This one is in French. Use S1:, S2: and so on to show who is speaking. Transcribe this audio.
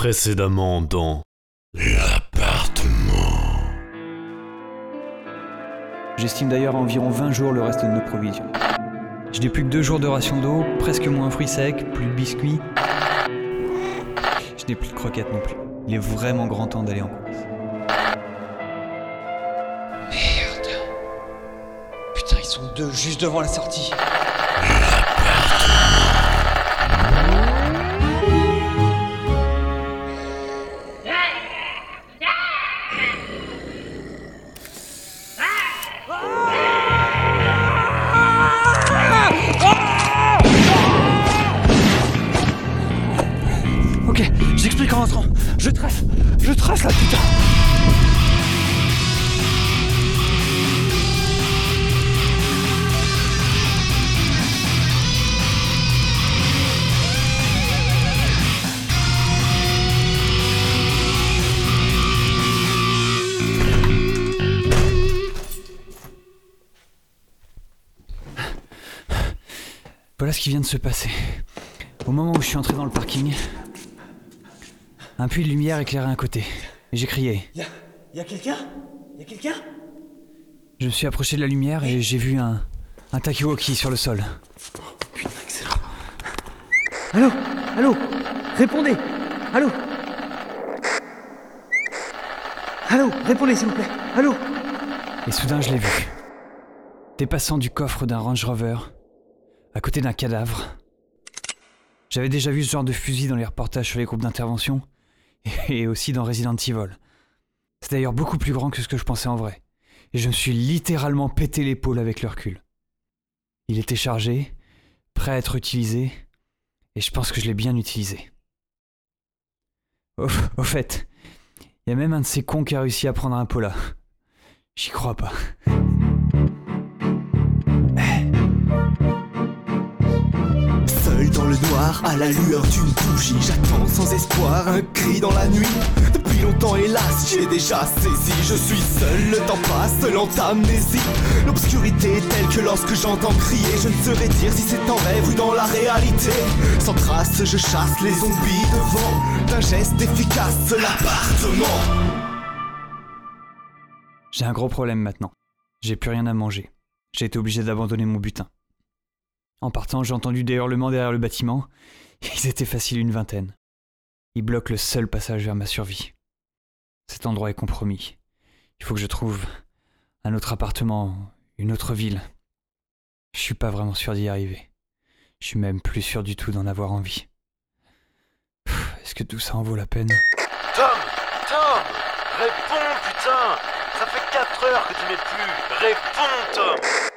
S1: Précédemment dans l'appartement.
S2: J'estime d'ailleurs à environ 20 jours le reste de nos provisions. Je n'ai plus que deux jours de ration d'eau, presque moins fruits secs, plus de biscuits. Je n'ai plus de croquettes non plus. Il est vraiment grand temps d'aller en course.
S3: Putain, ils sont deux juste devant la sortie.
S2: Ok, Je trace, je trace là, putain. Voilà ce qui vient de se passer. Au moment où je suis entré dans le parking, un puits de lumière éclairait un côté. Et j'ai crié.
S3: Y'a y a quelqu'un? Y'a quelqu'un?
S2: Je me suis approché de la lumière et j'ai vu un, un Takiwoki sur le sol.
S3: Putain, excellent. Allô? Allô? Répondez Allô? Allô? Répondez s'il vous plaît Allô?
S2: Et soudain, je l'ai vu. Dépassant du coffre d'un Range Rover, à côté d'un cadavre. J'avais déjà vu ce genre de fusil dans les reportages sur les groupes d'intervention, et aussi dans Resident Evil. C'est d'ailleurs beaucoup plus grand que ce que je pensais en vrai, et je me suis littéralement pété l'épaule avec le recul. Il était chargé, prêt à être utilisé, et je pense que je l'ai bien utilisé. Au, fait, il y a même un de ces cons qui a réussi à prendre un Pola. J'y crois pas.
S4: Le noir, à la lueur d'une bougie, j'attends sans espoir un cri dans la nuit. Depuis longtemps, hélas, j'ai déjà saisi. Je suis seul, le temps passe, lente amnésie. L'obscurité est telle que lorsque j'entends crier, je ne saurais dire si c'est en rêve ou dans la réalité. Sans trace, je chasse les zombies devant d'un geste efficace, l'appartement.
S2: J'ai un gros problème maintenant. J'ai plus rien à manger. J'ai été obligé d'abandonner mon butin. En partant, j'ai entendu des hurlements derrière le bâtiment. Ils étaient faciles une vingtaine. Ils bloquent le seul passage vers ma survie. Cet endroit est compromis. Il faut que je trouve un autre appartement, une autre ville. Je suis pas vraiment sûr d'y arriver. Je suis même plus sûr du tout d'en avoir envie. Est-ce que tout ça en vaut la peine?
S1: Tom Tom Réponds, putain Ça fait 4 heures que tu m'es plus Réponds, Tom